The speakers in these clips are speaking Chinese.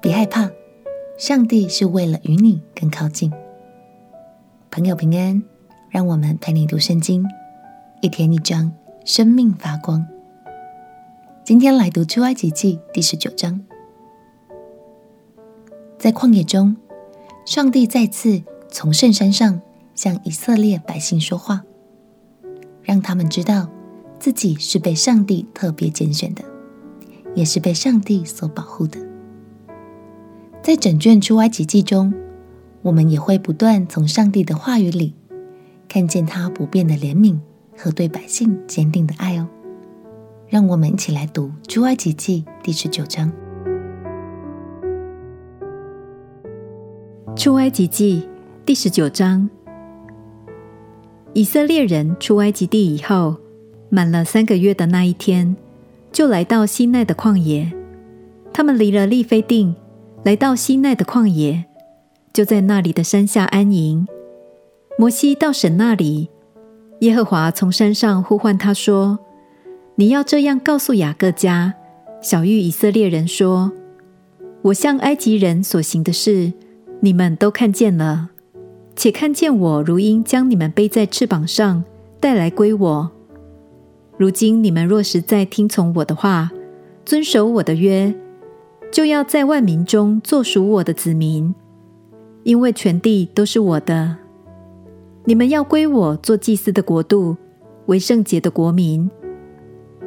别害怕，上帝是为了与你更靠近。朋友平安，让我们陪你读圣经，一天一章，生命发光。今天来读出埃及记第十九章。在旷野中，上帝再次从圣山上向以色列百姓说话，让他们知道自己是被上帝特别拣选的，也是被上帝所保护的。在整卷出埃及记中，我们也会不断从上帝的话语里看见他不变的怜悯和对百姓坚定的爱哦。让我们一起来读出埃及记第十九章。出埃及记第十九章，以色列人出埃及地以后，满了三个月的那一天，就来到西奈的旷野。他们离了利非定。来到西奈的旷野，就在那里的山下安营。摩西到神那里，耶和华从山上呼唤他说：“你要这样告诉雅各家、晓諭以色列人说：我向埃及人所行的事，你们都看见了，且看见我如鹰将你们背在翅膀上带来归我。如今你们若实在听从我的话，遵守我的约。”就要在万民中做属我的子民，因为全地都是我的。你们要归我做祭司的国度，为圣洁的国民。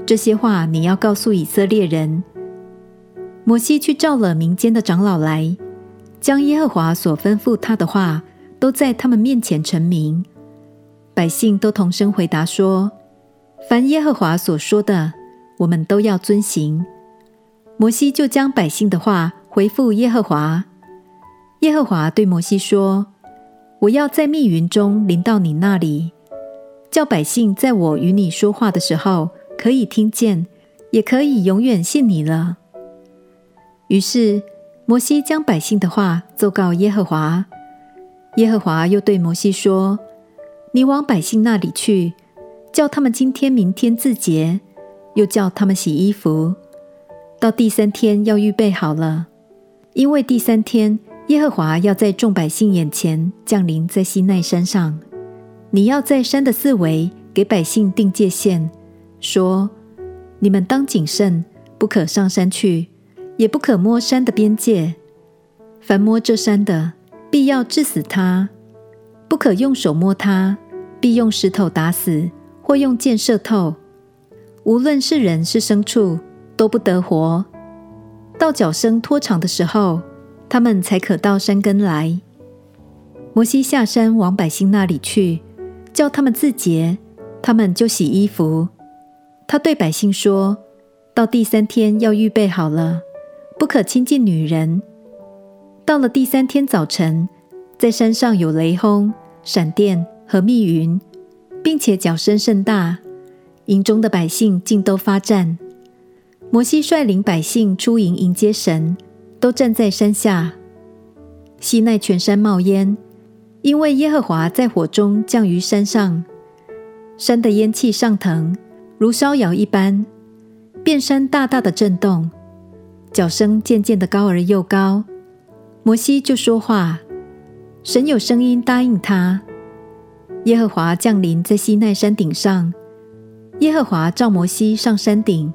这些话你要告诉以色列人。摩西去召了民间的长老来，将耶和华所吩咐他的话都在他们面前陈明。百姓都同声回答说：“凡耶和华所说的，我们都要遵行。”摩西就将百姓的话回复耶和华。耶和华对摩西说：“我要在密云中临到你那里，叫百姓在我与你说话的时候可以听见，也可以永远信你了。”于是摩西将百姓的话奏告耶和华。耶和华又对摩西说：“你往百姓那里去，叫他们今天、明天自洁，又叫他们洗衣服。”到第三天要预备好了，因为第三天耶和华要在众百姓眼前降临在西奈山上。你要在山的四围给百姓定界限，说：你们当谨慎，不可上山去，也不可摸山的边界。凡摸这山的，必要治死他；不可用手摸他，必用石头打死，或用箭射透。无论是人是牲畜。都不得活。到脚声拖长的时候，他们才可到山根来。摩西下山往百姓那里去，叫他们自洁，他们就洗衣服。他对百姓说：“到第三天要预备好了，不可亲近女人。到了第三天早晨，在山上有雷轰、闪电和密云，并且脚声甚大，营中的百姓尽都发战。”摩西率领百姓出营迎接神，都站在山下。西奈全山冒烟，因为耶和华在火中降于山上，山的烟气上腾，如烧窑一般，遍山大大的震动，脚声渐渐的高而又高。摩西就说话，神有声音答应他。耶和华降临在西奈山顶上，耶和华召摩西上山顶。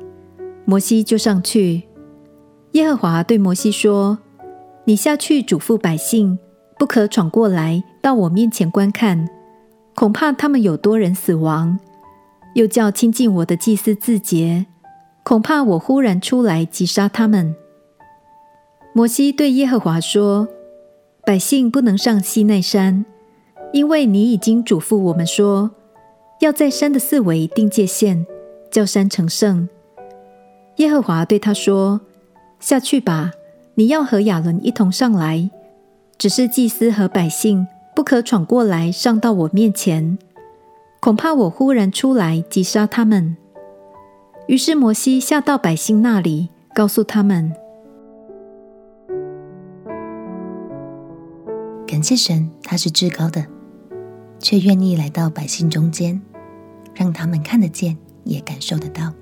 摩西就上去。耶和华对摩西说：“你下去嘱咐百姓，不可闯过来到我面前观看，恐怕他们有多人死亡。又叫亲近我的祭司自洁，恐怕我忽然出来击杀他们。”摩西对耶和华说：“百姓不能上西奈山，因为你已经嘱咐我们说，要在山的四围定界限，叫山成圣。”耶和华对他说：“下去吧，你要和亚伦一同上来。只是祭司和百姓不可闯过来上到我面前，恐怕我忽然出来击杀他们。”于是摩西下到百姓那里，告诉他们：“感谢神，他是至高的，却愿意来到百姓中间，让他们看得见，也感受得到。”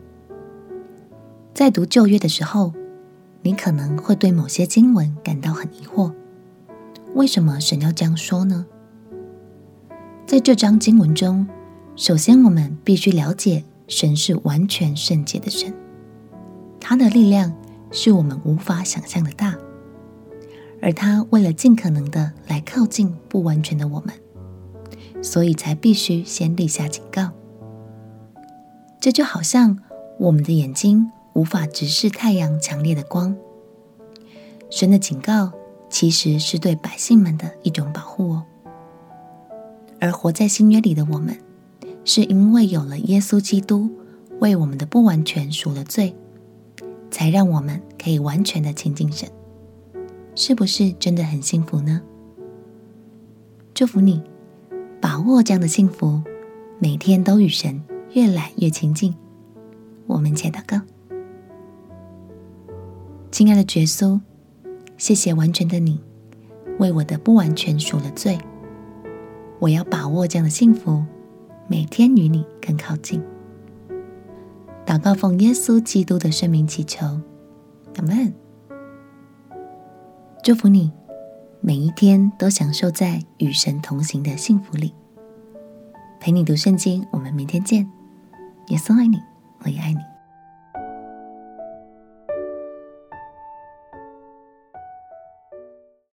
在读旧约的时候，你可能会对某些经文感到很疑惑，为什么神要这样说呢？在这章经文中，首先我们必须了解，神是完全圣洁的神，他的力量是我们无法想象的大，而他为了尽可能的来靠近不完全的我们，所以才必须先立下警告。这就好像我们的眼睛无法直视太阳强烈的光，神的警告其实是对百姓们的一种保护哦。而活在新约里的我们，是因为有了耶稣基督为我们的不完全赎了罪，才让我们可以完全的亲近神，是不是真的很幸福呢？祝福你，把握这样的幸福，每天都与神越来越亲近。我们且祷告，亲爱的耶稣，谢谢完全的你为我的不完全赎了罪，我要把握这样的幸福。每天与你更靠近，祷告奉耶稣基督的圣名祈求，阿门。祝福你，每一天都享受在与神同行的幸福里。陪你读圣经，我们明天见。耶稣爱你，我也爱你。